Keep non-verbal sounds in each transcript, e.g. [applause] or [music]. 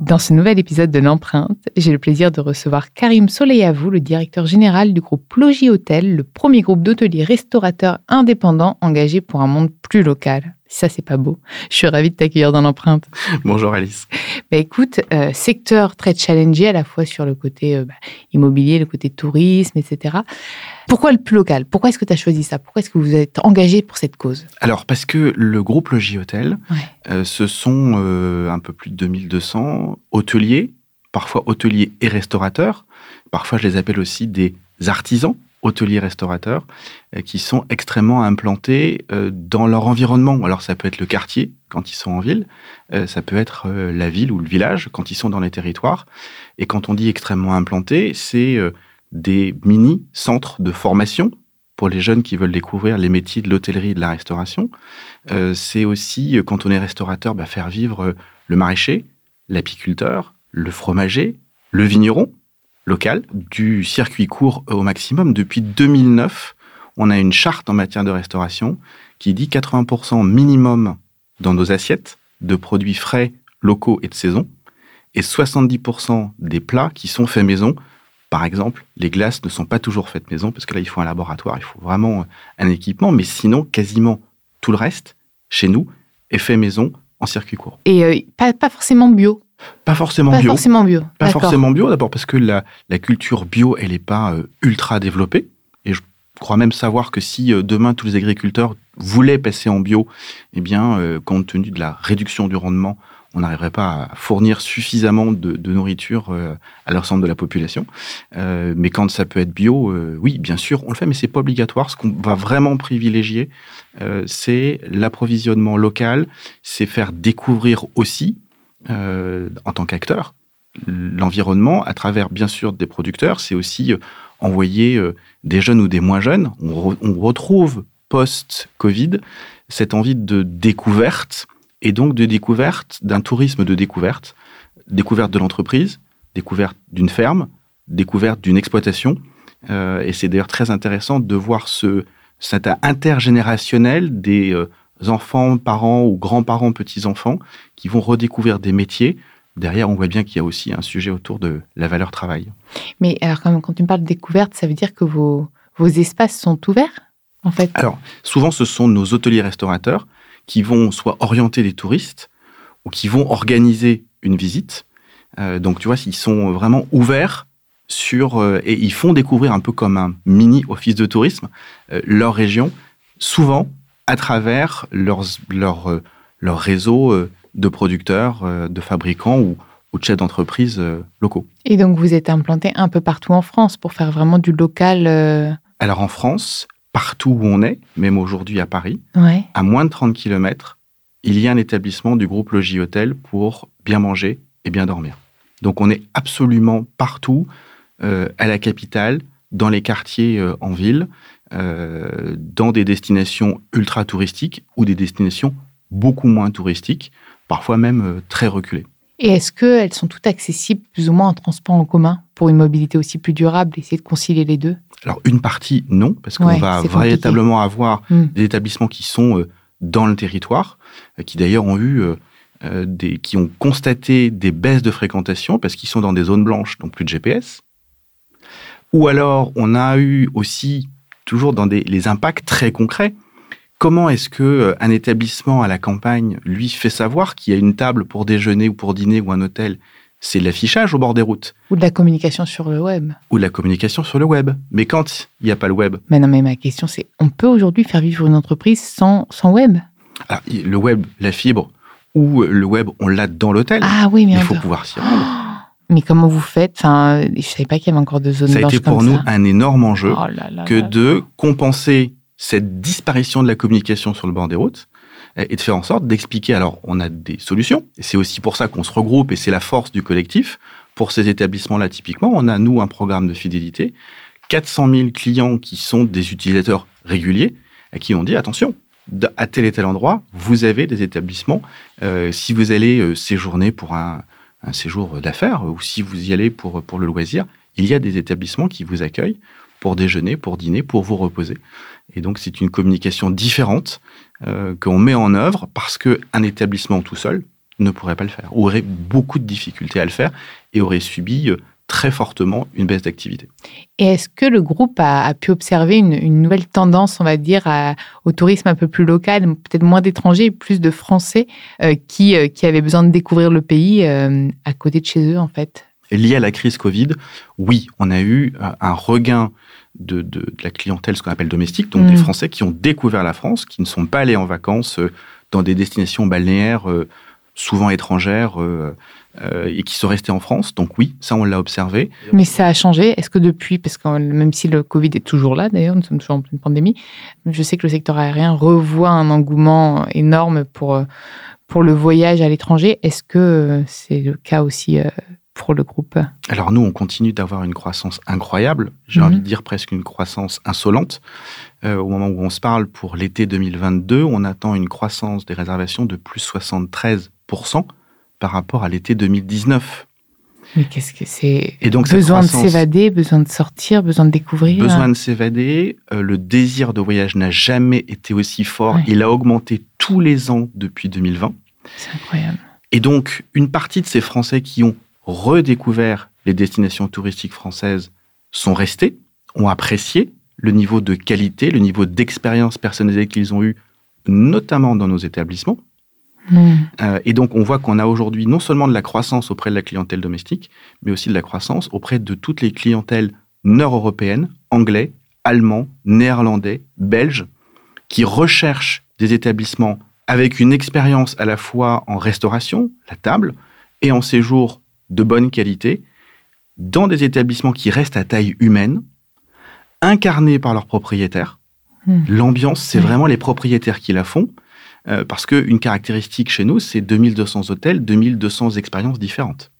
Dans ce nouvel épisode de l'empreinte, j'ai le plaisir de recevoir Karim Soleilavou, le directeur général du groupe Logis Hôtel, le premier groupe d'hôteliers restaurateurs indépendants engagés pour un monde plus local. Ça, c'est pas beau. Je suis ravie de t'accueillir dans l'empreinte. [laughs] Bonjour Alice. Bah, écoute, euh, secteur très challengé à la fois sur le côté euh, bah, immobilier, le côté tourisme, etc. Pourquoi le plus local? Pourquoi est-ce que tu as choisi ça? Pourquoi est-ce que vous êtes engagé pour cette cause? Alors, parce que le groupe Logis Hôtel, euh, ce sont un peu plus de 2200 hôteliers, parfois hôteliers et restaurateurs. Parfois, je les appelle aussi des artisans hôteliers restaurateurs euh, qui sont extrêmement implantés euh, dans leur environnement. Alors ça peut être le quartier quand ils sont en ville, euh, ça peut être la ville ou le village quand ils sont dans les territoires. Et quand on dit extrêmement implantés, c'est des mini-centres de formation pour les jeunes qui veulent découvrir les métiers de l'hôtellerie et de la restauration. c'est aussi, quand on est restaurateur, bah, faire vivre le maraîcher, l'apiculteur, le fromager, le vigneron, local, du circuit court au maximum. Depuis 2009, on a une charte en matière de restauration qui dit 80% minimum dans nos assiettes de produits frais, locaux et de saison, et 70% des plats qui sont faits maison. Par exemple, les glaces ne sont pas toujours faites maison, parce que là, il faut un laboratoire, il faut vraiment un équipement, mais sinon, quasiment tout le reste, chez nous, est fait maison en circuit court. Et euh, pas, pas forcément bio pas forcément pas bio. Forcément bio. Pas forcément bio, d'abord parce que la, culture bio, elle n'est pas euh, ultra développée. Et je crois même savoir que si euh, demain tous les agriculteurs voulaient passer en bio, eh bien, euh, compte tenu de la réduction du rendement, on n'arriverait pas à fournir suffisamment de, nourriture à l'ensemble de la population. mais quand ça peut être bio, oui, bien sûr, on le fait, mais c'est pas obligatoire. Ce qu'on va vraiment privilégier, c'est l'approvisionnement local, c'est faire découvrir aussi euh, en tant qu'acteur. L'environnement, à travers bien sûr des producteurs, c'est aussi euh, envoyer euh, des jeunes ou des moins jeunes. On, retrouve post-Covid cette envie de découverte et donc de découverte, d'un tourisme de découverte, découverte de l'entreprise, découverte d'une ferme, découverte d'une exploitation. et c'est d'ailleurs très intéressant de voir ce, cet intergénérationnel des enfants, parents ou grands-parents, petits-enfants qui vont redécouvrir des métiers. Derrière, on voit bien qu'il y a aussi un sujet autour de la valeur travail. Mais alors, quand, tu me parles de découverte, ça veut dire que vos, vos espaces sont ouverts, en fait? Alors, souvent, ce sont nos hôteliers restaurateurs qui vont soit orienter les touristes ou qui vont organiser une visite. Euh, donc, tu vois, ils sont vraiment ouverts sur euh, et ils font découvrir un peu comme un mini office de tourisme euh, leur région. Souvent, à travers leur, leur, euh, leur réseau euh, de producteurs, euh, de fabricants ou, de chefs d'entreprise locaux. Et donc vous êtes implanté un peu partout en France pour faire vraiment du local Alors en France, partout où on est, même aujourd'hui à Paris, ouais. à moins de 30 km, il y a un établissement du groupe Logis Hôtel pour bien manger et bien dormir. Donc on est absolument partout, à la capitale, dans les quartiers en ville, euh, dans des destinations ultra touristiques ou des destinations beaucoup moins touristiques. parfois même très reculées. Et est-ce qu'elles sont toutes accessibles plus ou moins en transport en commun pour une mobilité aussi plus durable, essayer de concilier les deux? Alors une partie non, parce qu'on va véritablement avoir hmm. des établissements qui sont dans le territoire, qui d'ailleurs ont eu des, qui ont constaté des baisses de fréquentation parce qu'ils sont dans des zones blanches, donc plus de GPS. Ou alors on a eu aussi toujours dans des, les impacts très concrets. Comment est-ce que euh, un établissement à la campagne lui fait savoir qu'il y a une table pour déjeuner ou pour dîner ou un hôtel? C'est l'affichage au bord des routes. Ou de la communication sur le web. Ou de la communication sur le web. Mais quand il n'y a pas le web Mais non, mais ma question c'est, on peut aujourd'hui faire vivre une entreprise sans, sans web? Ah, Le web, la fibre, ou le web, on l'a dans l'hôtel. Ah oui, mais il faut pouvoir s'y rendre. Mais comment vous faites? Enfin, Je ne savais pas qu'il y avait encore de zones ça Ça a été pour nous un énorme enjeu oh que de compenser cette disparition de la communication sur le bord des routes et de faire en sorte d'expliquer. Alors, on a des solutions, et c'est aussi pour ça qu'on se regroupe, et c'est la force du collectif. Pour ces établissements-là, typiquement, on a, nous, un programme de fidélité. 400 000 clients qui sont des utilisateurs réguliers, à qui on dit, attention, à tel et tel endroit, vous avez des établissements. Euh, si vous allez euh, séjourner pour un, un séjour d'affaires ou si vous y allez pour, pour le loisir, il y a des établissements qui vous accueillent pour déjeuner, pour dîner, pour vous reposer. Et donc c'est une communication différente euh, qu'on met en œuvre parce qu'un établissement tout seul ne pourrait pas le faire, aurait beaucoup de difficultés à le faire et aurait subi euh, très fortement une baisse d'activité. Et est-ce que le groupe a, pu observer une, nouvelle tendance, on va dire, au tourisme un peu plus local, peut-être moins d'étrangers, plus de Français euh, qui, euh, qui avaient besoin de découvrir le pays euh, à côté de chez eux, en fait? Lié à la crise Covid, oui, on a eu un regain de, de, la clientèle, ce qu'on appelle domestique, donc des mmh. Français qui ont découvert la France, qui ne sont pas allés en vacances dans des destinations balnéaires souvent étrangères euh, euh, et qui sont restées en France. Donc oui, ça on l'a observé. Mais ça a changé. Est-ce que depuis, parce que même si le Covid est toujours là d'ailleurs, nous sommes toujours en pleine pandémie, je sais que le secteur aérien revoit un engouement énorme pour, pour le voyage à l'étranger. Est-ce que c'est le cas aussi pour le groupe? Alors nous, on continue d'avoir une croissance incroyable, j'ai mhm. envie de dire presque une croissance insolente. Euh, au moment où on se parle, pour l'été 2022, on attend une croissance des réservations de plus 73% par rapport à l'été 2019. Mais qu'est-ce que c'est? Et donc besoin de s'évader, besoin de sortir, besoin de découvrir. Besoin de s'évader. Euh, le désir de voyage n'a jamais été aussi fort. Il a augmenté tous les ans depuis 2020. C'est incroyable. Et donc, une partie de ces Français qui ont redécouvert les destinations touristiques françaises sont restés, ont apprécié le niveau de qualité, le niveau d'expérience personnalisée qu'ils ont eu, notamment dans nos établissements. Hmm. Euh, et donc, on voit qu'on a aujourd'hui non seulement de la croissance auprès de la clientèle domestique, mais aussi de la croissance auprès de toutes les clientèles nord-européennes, anglais, allemands, néerlandais, belges, qui recherchent des établissements avec une expérience à la fois en restauration, la table, et en séjour de bonne qualité dans des établissements qui restent à taille humaine, incarnés par leurs propriétaires. Hmm. L'ambiance, c'est vraiment les propriétaires qui la font, euh, parce qu'une caractéristique chez nous, c'est 2200 hôtels, 2200 expériences différentes.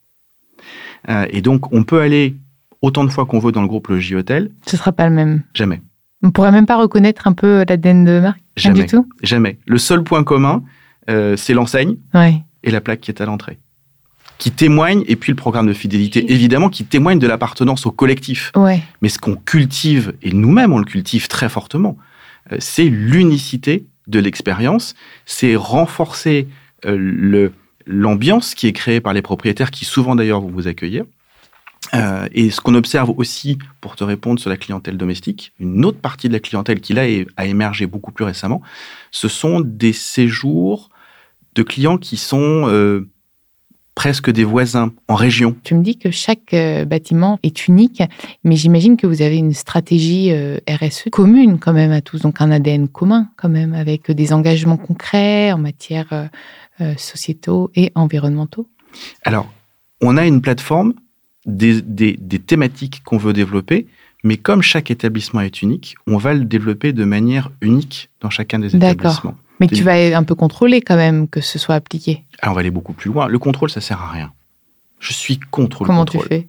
Euh, et donc, on peut aller autant de fois qu'on veut dans le groupe Logis Hôtel. Ce ne sera pas le même. Jamais. On ne pourrait même pas reconnaître un peu l'ADN de marque Jamais. du tout? Jamais. Le seul point commun, euh, c'est l'enseigne et la plaque qui est à l'entrée qui témoigne, et puis le programme de fidélité, évidemment, qui témoigne de l'appartenance au collectif. Mais ce qu'on cultive, et nous-mêmes on le cultive très fortement, c'est l'unicité de l'expérience, c'est renforcer euh, l'ambiance qui est créée par les propriétaires, qui souvent d'ailleurs vont vous accueillir. Euh, et ce qu'on observe aussi, pour te répondre sur la clientèle domestique, une autre partie de la clientèle qui là a émergé beaucoup plus récemment, ce sont des séjours de clients qui sont presque des voisins en région. Tu me dis que chaque euh, bâtiment est unique, mais j'imagine que vous avez une stratégie euh, RSE commune quand même à tous, donc un ADN commun quand même, avec des engagements concrets en matière euh, sociétaux et environnementaux. Alors, on a une plateforme des, des thématiques qu'on veut développer, mais comme chaque établissement est unique, on va le développer de manière unique dans chacun des établissements. Mais tu vas un peu contrôler quand même que ce soit appliqué. Alors on va aller beaucoup plus loin. Le contrôle, ça sert à rien. Je suis contre Comment le contrôle. Comment tu fais?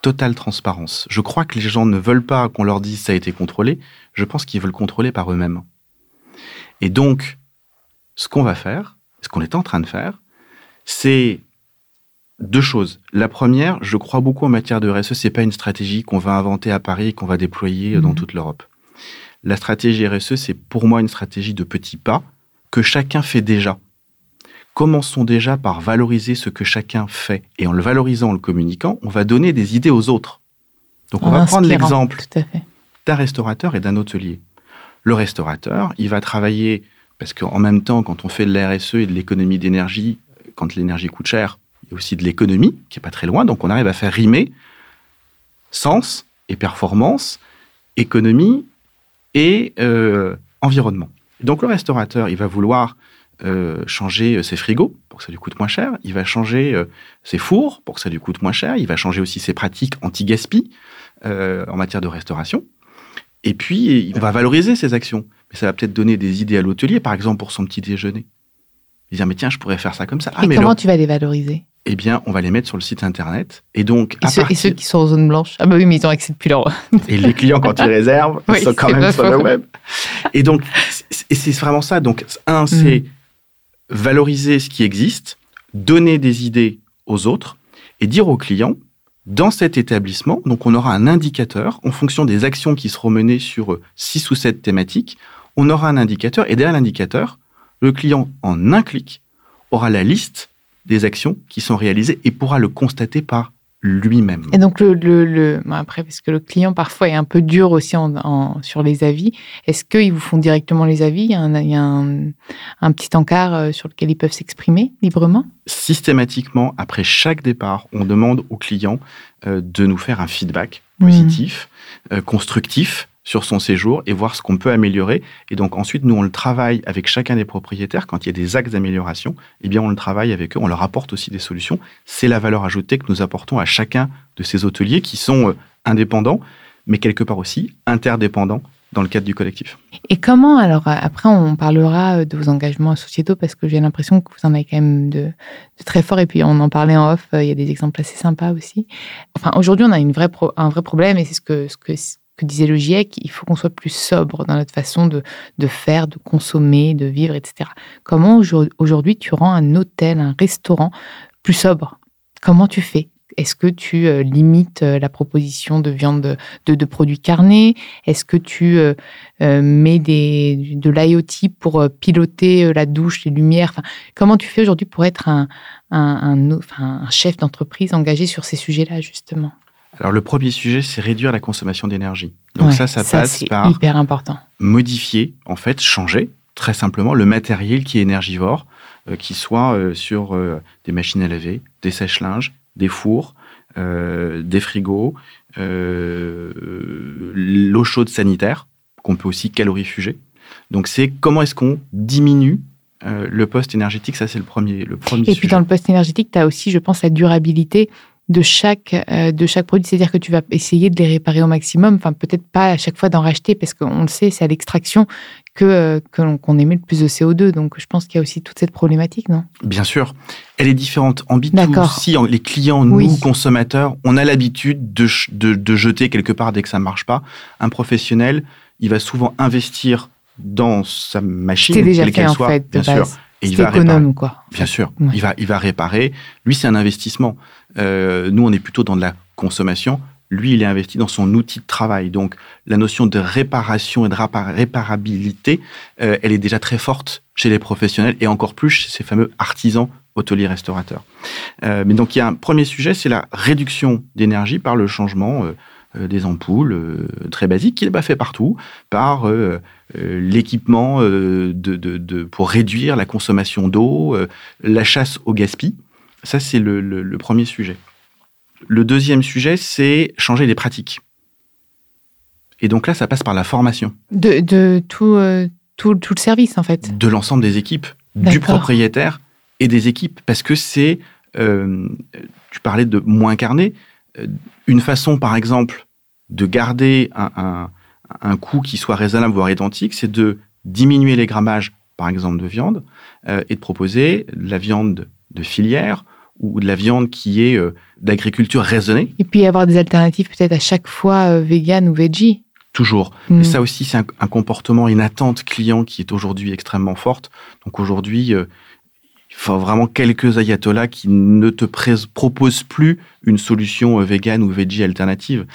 Totale transparence. Je crois que les gens ne veulent pas qu'on leur dise ça a été contrôlé. Je pense qu'ils veulent contrôler par eux-mêmes. Et donc, ce qu'on va faire, ce qu'on est en train de faire, c'est deux choses. La première, je crois beaucoup en matière de RSE, c'est pas une stratégie qu'on va inventer à Paris et qu'on va déployer dans mhm. toute l'Europe. La stratégie RSE, c'est pour moi une stratégie de petits pas que chacun fait déjà. Commençons déjà par valoriser ce que chacun fait. Et en le valorisant, en le communiquant, on va donner des idées aux autres. Donc on va prendre l'exemple d'un restaurateur et d'un hôtelier. Le restaurateur, il va travailler, parce qu'en même temps, quand on fait de la RSE et de l'économie d'énergie, quand l'énergie coûte cher, il y a aussi de l'économie, qui est pas très loin, donc on arrive à faire rimer sens et performance, économie et euh, environnement. Donc le restaurateur, il va vouloir euh, changer ses frigos pour que ça lui coûte moins cher, il va changer euh, ses fours pour que ça lui coûte moins cher, il va changer aussi ses pratiques anti-gaspi en matière de restauration. Et puis, il va valoriser ses actions. Mais ça va peut-être donner des idées à l'hôtelier, par exemple, pour son petit déjeuner. Il dire, mais tiens, je pourrais faire ça comme ça. Ah, mais comment tu vas les valoriser? Eh bien, on va les mettre sur le site internet. Et donc, et, ceux, qui sont en zone blanche? Ah bah oui, mais ils ont accès depuis leur... [laughs] et les clients, quand ils réservent, ils sont quand même sur le web. Et donc, c'est vraiment ça. Donc, un, mm. Valoriser ce qui existe, donner des idées aux autres et dire aux clients, dans cet établissement, donc on aura un indicateur en fonction des actions qui seront menées sur six ou sept thématiques. On aura un indicateur et derrière l'indicateur, le client, en un clic, aura la liste des actions qui sont réalisées et pourra le constater par lui-même. Et donc, le, le, après, parce que le client parfois est un peu dur aussi en, sur les avis, est-ce qu'ils vous font directement les avis? Il y a un, il y a un, petit encart euh, sur lequel ils peuvent s'exprimer librement? Systématiquement, après chaque départ, on demande au client euh, de nous faire un feedback positif, mmh. euh, constructif sur son séjour et voir ce qu'on peut améliorer. Et donc ensuite, nous, on le travaille avec chacun des propriétaires. Quand il y a des axes d'amélioration, eh bien, on le travaille avec eux, on leur apporte aussi des solutions. C'est la valeur ajoutée que nous apportons à chacun de ces hôteliers qui sont euh, indépendants, mais quelque part aussi interdépendants dans le cadre du collectif. Et comment, alors après on parlera euh, de vos engagements sociétaux parce que j'ai l'impression que vous en avez quand même de, très forts et puis on en parlait en off, euh, il y a des exemples assez sympas aussi. Enfin aujourd'hui on a une un vrai problème et c'est ce que, ce que que disait le GIEC, il faut qu'on soit plus sobre dans notre façon de, de, faire, de consommer, de vivre, etc. Comment aujourd'hui tu rends un hôtel, un restaurant plus sobre? Comment tu fais? Est-ce que tu euh, limites euh, la proposition de viande de, produits carnés? Est-ce que tu euh, mets des, de l'IoT pour piloter la douche, les lumières? Comment tu fais aujourd'hui pour être un, un chef d'entreprise engagé sur ces sujets-là, justement? Alors le premier sujet, c'est réduire la consommation d'énergie. Donc ça, ça, passe par hyper important. modifier, en fait, changer très simplement le matériel qui est énergivore, euh, qui soit euh, sur euh, des machines à laver, des sèche-linges, des fours, des frigos, l'eau chaude sanitaire qu'on peut aussi calorifuger. Donc c'est comment est-ce qu'on diminue le poste énergétique, ça c'est le premier, le premier. Et puis dans le poste énergétique, tu as aussi, je pense, la durabilité de chaque, euh, de chaque produit. C'est-à-dire que tu vas essayer de les réparer au maximum. Enfin, peut-être pas à chaque fois d'en racheter parce qu'on le sait, c'est à l'extraction que euh, qu'on émet le plus de CO2. Donc, je pense qu'il y a aussi toute cette problématique, non? Bien sûr. Elle est différente. En B2C, si les clients, nous, consommateurs, on a l'habitude de, de, jeter quelque part dès que ça ne marche pas. Un professionnel, il va souvent investir dans sa machine, quelle qu'elle soit, fait, bien sûr. Et il va économe, réparer. quoi. Bien sûr, il, va, il va réparer. Lui, c'est un investissement. Euh, nous, on est plutôt dans de la consommation. Lui, il est investi dans son outil de travail. Donc, la notion de réparation et de réparabilité, euh, elle est déjà très forte chez les professionnels et encore plus chez ces fameux artisans hôteliers restaurateurs. Euh, mais donc, il y a un premier sujet, c'est la réduction d'énergie par le changement des ampoules très basiques qui n'est pas fait partout, par l'équipement de, de, de, pour réduire la consommation d'eau, la chasse au gaspillage. Ça, c'est le, premier sujet. Le deuxième sujet, c'est changer les pratiques. Et donc là, ça passe par la formation. De, tout, euh, tout, tout, le service, en fait. De l'ensemble des équipes, du propriétaire et des équipes. Parce que c'est, euh, tu parlais de moins carné, euh, une façon, par exemple, de garder un, un, coût qui soit raisonnable, voire identique, c'est de diminuer les grammages, par exemple, de viande, et de proposer la viande de filière ou de la viande qui est euh, d'agriculture raisonnée. Et puis avoir des alternatives peut-être à chaque fois euh, vegan ou veggie. Toujours. Et mm. ça aussi, c'est un, comportement, une attente client qui est aujourd'hui extrêmement forte. Donc aujourd'hui, faut vraiment quelques ayatollahs qui ne te proposent plus une solution euh, vegan ou veggie alternative.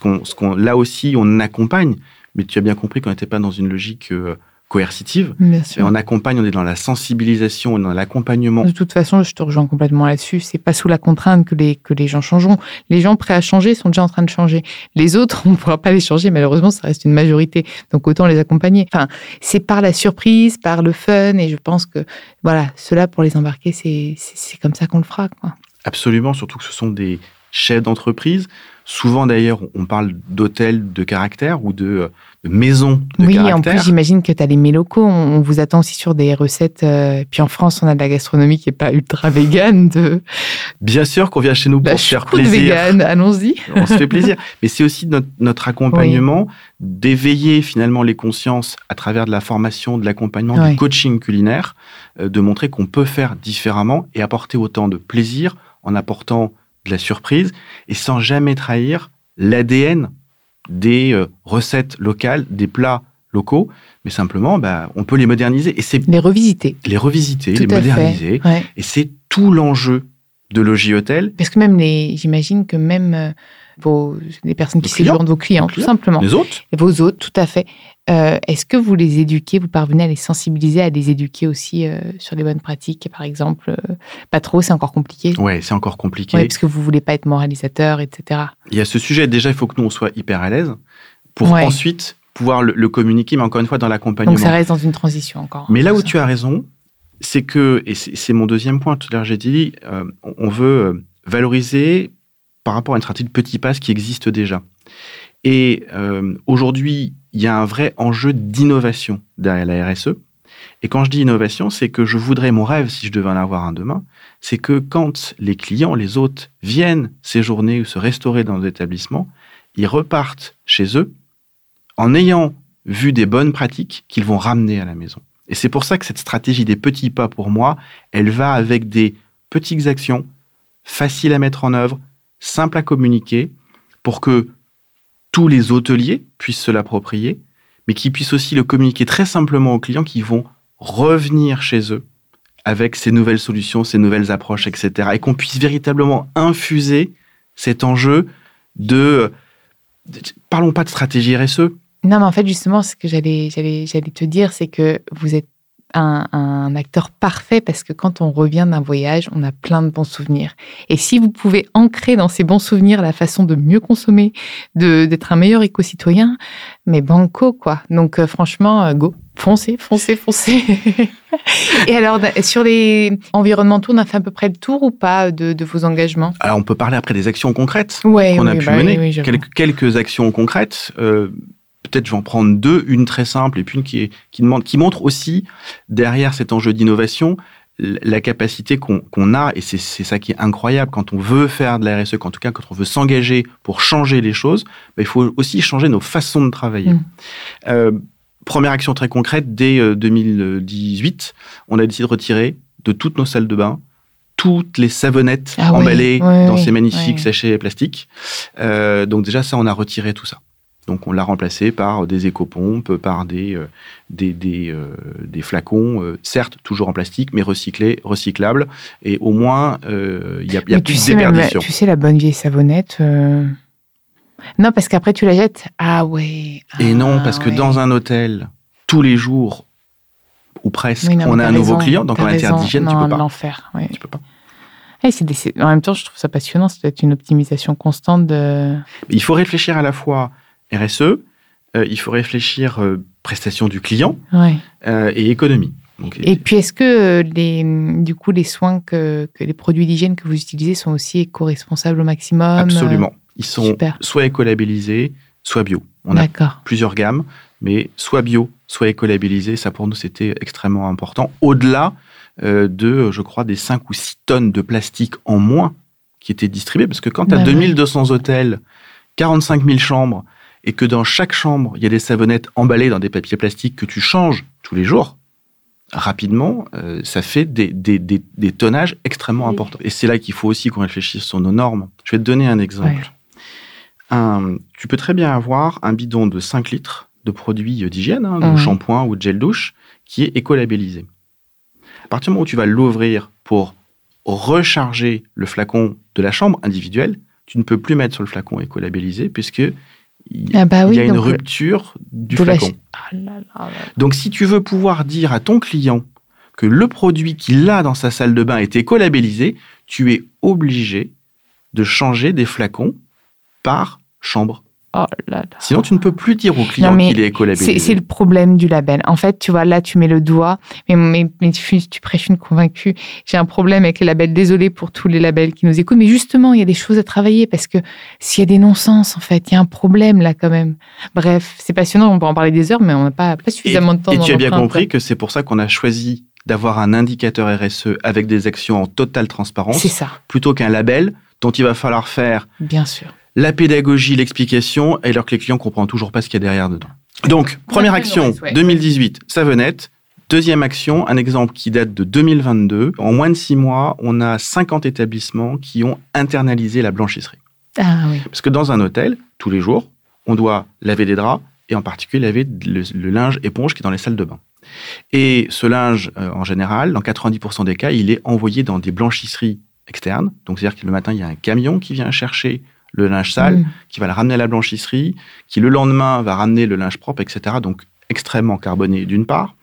Qu'on, ce qu'on, là aussi, on accompagne. Mais tu as bien compris qu'on n'était pas dans une logique euh, coercitive. Et on accompagne, on est dans la sensibilisation, dans l'accompagnement. De toute façon, je te rejoins complètement là-dessus. C'est pas sous la contrainte que les, que les gens changeront. Les gens prêts à changer sont déjà en train de changer. Les autres, [laughs] on ne pourra pas les changer. Malheureusement, ça reste une majorité. Donc autant les accompagner. Enfin, c'est par la surprise, par le fun. Et je pense que, voilà, cela pour les embarquer, c'est comme ça qu'on le fera. Quoi. Absolument. Surtout que ce sont des chefs d'entreprise. Souvent d'ailleurs, on parle d'hôtels de caractère ou de, de oui, caractère. En plus j'imagine que tu as les mets locaux. On, vous attend aussi sur des recettes. Euh, puis en France, on a de la gastronomie qui est pas ultra végane. De... Bien sûr qu'on vient chez nous pour la se faire plaisir. végane, allons-y. [laughs] on se fait plaisir. [laughs] Mais c'est aussi notre, notre accompagnement d'éveiller finalement les consciences à travers de la formation, de l'accompagnement, du coaching culinaire, euh, de montrer qu'on peut faire différemment et apporter autant de plaisir en apportant de la surprise et sans jamais trahir l'ADN des euh, recettes locales, des plats locaux, mais simplement, bah, on peut les moderniser. Et c'est les revisiter. Les revisiter, les moderniser. Et c'est tout l'enjeu de Logis Hôtel. Parce que même les, j'imagine que même euh, vos, les personnes qui séjournent, vos clients, tout simplement. Les autres. Et vos autres, tout à fait. Euh, est-ce que vous les éduquez, vous parvenez à les sensibiliser, à les éduquer aussi euh, sur les bonnes pratiques, par exemple euh, Pas trop, c'est encore compliqué. Ouais, c'est encore compliqué. Ouais, parce que vous voulez pas être moralisateur, etc. Il y a ce sujet. Déjà, il faut que nous on soit hyper à l'aise pour ensuite pouvoir le, communiquer, mais encore une fois dans l'accompagnement. Donc ça reste dans une transition encore. Mais là où tu as raison, c'est que et c'est mon deuxième point. Tout à l'heure, j'ai dit, on veut valoriser par rapport à une stratégie de petits pas qui existe déjà. Et aujourd'hui, il y a un vrai enjeu d'innovation derrière la RSE. Et quand je dis innovation, c'est que je voudrais, mon rêve, si je devais en avoir un demain, c'est que quand les clients, les hôtes viennent séjourner ou se restaurer dans nos établissements, ils repartent chez eux en ayant vu des bonnes pratiques qu'ils vont ramener à la maison. Et c'est pour ça que cette stratégie des petits pas, pour moi, elle va avec des petites actions faciles à mettre en œuvre, simples à communiquer, pour que tous les hôteliers puissent se l'approprier, mais qui puissent aussi le communiquer très simplement aux clients qui vont revenir chez eux avec ces nouvelles solutions, ces nouvelles approches, etc. Et qu'on puisse véritablement infuser cet enjeu de... Parlons pas de stratégie RSE. Non, mais en fait, justement, ce que j'allais, j'allais, j'allais te dire, c'est que vous êtes un, acteur parfait parce que quand on revient d'un voyage, on a plein de bons souvenirs. Et si vous pouvez ancrer dans ces bons souvenirs la façon de mieux consommer, de d'être un meilleur éco-citoyen, mais banco quoi. Donc euh, franchement, euh, go, foncez, foncez, foncez. [laughs] Et alors sur les environnementaux, on a fait à peu près le tour ou pas de, vos engagements? Alors on peut parler après des actions concrètes ouais, qu'on a pu bah mener. quelques, quelques actions concrètes. Euh, peut-être je vais en prendre deux, une très simple et puis une qui, qui, demande, qui montre aussi derrière cet enjeu d'innovation la capacité qu'on a, et c'est ça qui est incroyable quand on veut faire de la RSE, en tout cas quand on veut s'engager pour changer les choses, bah, il faut aussi changer nos façons de travailler. Mm. Euh, première action très concrète, dès 2018, euh, on a décidé de retirer de toutes nos salles de bain toutes les savonnettes ah emballées dans ces magnifiques sachets plastiques. Euh, donc déjà, ça, on a retiré tout ça. Donc on l'a remplacé par des écopompes, par des, euh, des, des, euh, des, flacons, euh, certes toujours en plastique, mais recyclés, recyclables. Et au moins, il y a, y a plus de déperdition. tu sais, la bonne vieille savonnette... Non, parce qu'après tu la jettes. Ah ouais. Et non, ah parce que dans un hôtel, tous les jours, ou presque, on a un nouveau client, donc en matière d'hygiène, tu peux pas. l'enfer, oui. Tu peux pas. en même temps, je trouve ça passionnant. C'est peut-être une optimisation constante de. Il faut réfléchir à la fois RSE, euh, il faut réfléchir euh, prestation du client euh, et économie. et puis, est-ce que les, du coup, les soins que, les produits d'hygiène que vous utilisez sont aussi éco-responsables au maximum Absolument. Ils sont soit écolabellisés, soit bio. On a plusieurs gammes, mais soit bio, soit écolabellisés. Ça, pour nous, c'était extrêmement important. Au-delà de, je crois, des 5 ou 6 tonnes de plastique en moins qui étaient distribuées. Parce que quand tu as 2200 hôtels, 45 000 chambres, et que dans chaque chambre, il y a des savonnettes emballées dans des papiers plastiques que tu changes tous les jours, rapidement, euh, ça fait des, des, des, tonnages extrêmement importants. Et c'est là qu'il faut aussi qu'on réfléchisse sur nos normes. Je vais te donner un exemple. Un, tu peux très bien avoir un bidon de 5 litres de produits d'hygiène, hein, de mmh. shampoing ou de gel douche, qui est écolabellisé. À partir du moment où tu vas l'ouvrir pour recharger le flacon de la chambre individuelle, tu ne peux plus mettre sur le flacon écolabellisé puisque il, Ah bah oui, y a une donc, rupture du flacon. Ah là là là. Donc, si tu veux pouvoir dire à ton client que le produit qu'il a dans sa salle de bain est écolabellisé, tu es obligé de changer des flacons par chambre. Oh là là. Sinon, tu ne peux plus dire au client qu'il est écolabellisé. c'est le problème du label. En fait, tu vois, là, tu mets le doigt, mais, mais, mais tu, tu prêches une convaincue. J'ai un problème avec les labels. Désolée pour tous les labels qui nous écoutent, mais justement, il y a des choses à travailler parce que s'il y a des non-sens, en fait, il y a un problème là quand même. Bref, c'est passionnant, on peut en parler des heures, mais on n'a pas, pas suffisamment de temps Et dans tu as bien compris que c'est pour ça qu'on a choisi d'avoir un indicateur RSE avec des actions en totale transparence C'est ça, plutôt qu'un label dont il va falloir faire bien sûr. La pédagogie, l'explication, et alors que les clients comprennent toujours pas ce qu'il y a derrière dedans. Donc, première action, ouais, ouais. 2018, savonnette. Deuxième action, un exemple qui date de 2022. En moins de six mois, on a 50 établissements qui ont internalisé la blanchisserie. Ah oui. Parce que dans un hôtel, tous les jours, on doit laver des draps et en particulier laver le, le linge éponge qui est dans les salles de bain. Et ce linge, euh, en général, dans 90% des cas, il est envoyé dans des blanchisseries externes. Donc, c'est-à-dire que le matin, il y a un camion qui vient chercher le linge sale, Mm. qui va le ramener à la blanchisserie, qui le lendemain va ramener le linge propre, etc. Donc, extrêmement carboné d'une part.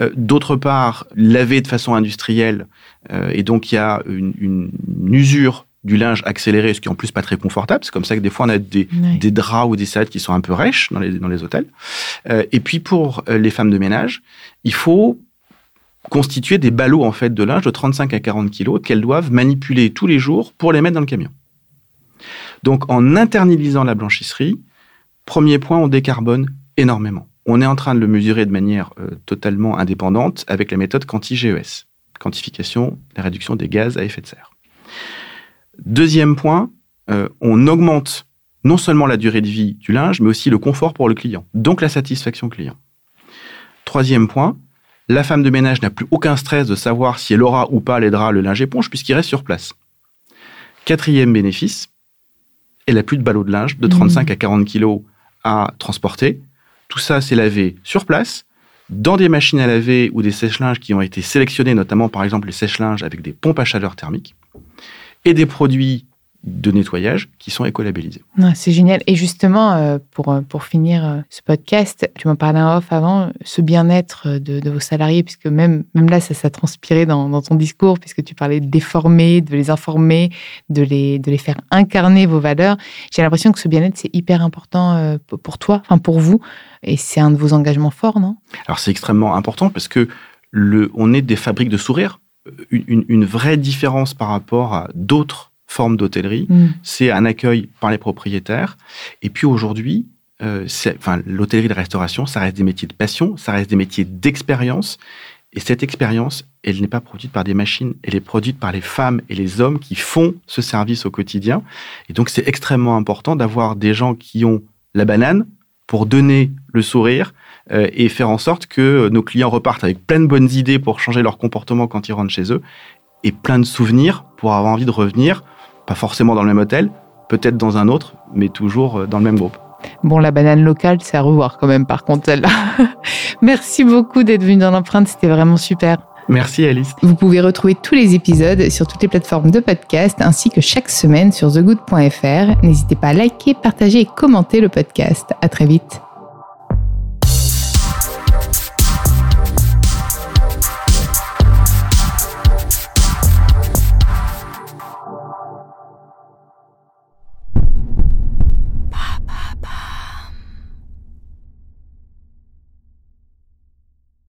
Euh, D'autre part, lavé de façon industrielle, euh, et donc il y a une, une- une usure du linge accéléré, ce qui est en plus pas très confortable. C'est comme ça que des fois on a des, draps ou des salades qui sont un peu rêches dans les, dans les hôtels. Euh, et puis pour les femmes de ménage, il faut constituer des ballots en fait de linge de 35 à 40 kilos qu'elles doivent manipuler tous les jours pour les mettre dans le camion. Donc en internalisant la blanchisserie, premier point, on décarbone énormément. On est en train de le mesurer de manière euh, totalement indépendante avec la méthode quanti-GES, quantification la réduction des gaz à effet de serre. Deuxième point, euh, on augmente non seulement la durée de vie du linge, mais aussi le confort pour le client, donc la satisfaction client. Troisième point, la femme de ménage n'a plus aucun stress de savoir si elle aura ou pas les draps, le linge éponge, puisqu'il reste sur place. Quatrième bénéfice, elle n'a plus de ballot de linge de 35 à 40 kilos à transporter. Tout ça, c'est lavé sur place, dans des machines à laver ou des sèche-linges qui ont été sélectionnés, notamment par exemple les sèche-linges avec des pompes à chaleur thermique, et des produits de nettoyage qui sont écolabellisés. Ouais, c'est génial. Et justement, euh, pour, euh, pour finir euh, ce podcast, tu m'en parlais en off avant, ce bien-être de, de vos salariés, puisque même, même là, ça s'est transpiré dans, dans ton discours, puisque tu parlais de les former, de les informer, de les, de les faire incarner vos valeurs. J'ai l'impression que ce bien-être, c'est hyper important euh, pour- pour toi, enfin pour vous, et c'est un de vos engagements forts, non? Alors c'est extrêmement important parce que le, on est des fabriques de sourires. Une, une- une vraie différence par rapport à d'autres formes d'hôtellerie, Mm. c'est un accueil par les propriétaires. Et puis aujourd'hui, euh, enfin, l'hôtellerie de restauration, ça reste des métiers de passion, ça reste des métiers d'expérience. Et cette expérience, elle n'est pas produite par des machines, elle est produite par les femmes et les hommes qui font ce service au quotidien. Et donc c'est extrêmement important d'avoir des gens qui ont la banane pour donner le sourire euh, et faire en sorte que nos clients repartent avec plein de bonnes idées pour changer leur comportement quand ils rentrent chez eux et plein de souvenirs pour avoir envie de revenir, pas forcément dans le même hôtel, peut-être dans un autre, mais toujours euh, dans le même groupe. Bon, la banane locale, c'est à revoir quand même, par contre, celle-là. [laughs] Merci beaucoup d'être venu dans l'empreinte, c'était vraiment super. Merci Alice. Vous pouvez retrouver tous les épisodes sur toutes les plateformes de podcast ainsi que chaque semaine sur thegood.fr. N'hésitez pas à liker, partager et commenter le podcast. À très vite.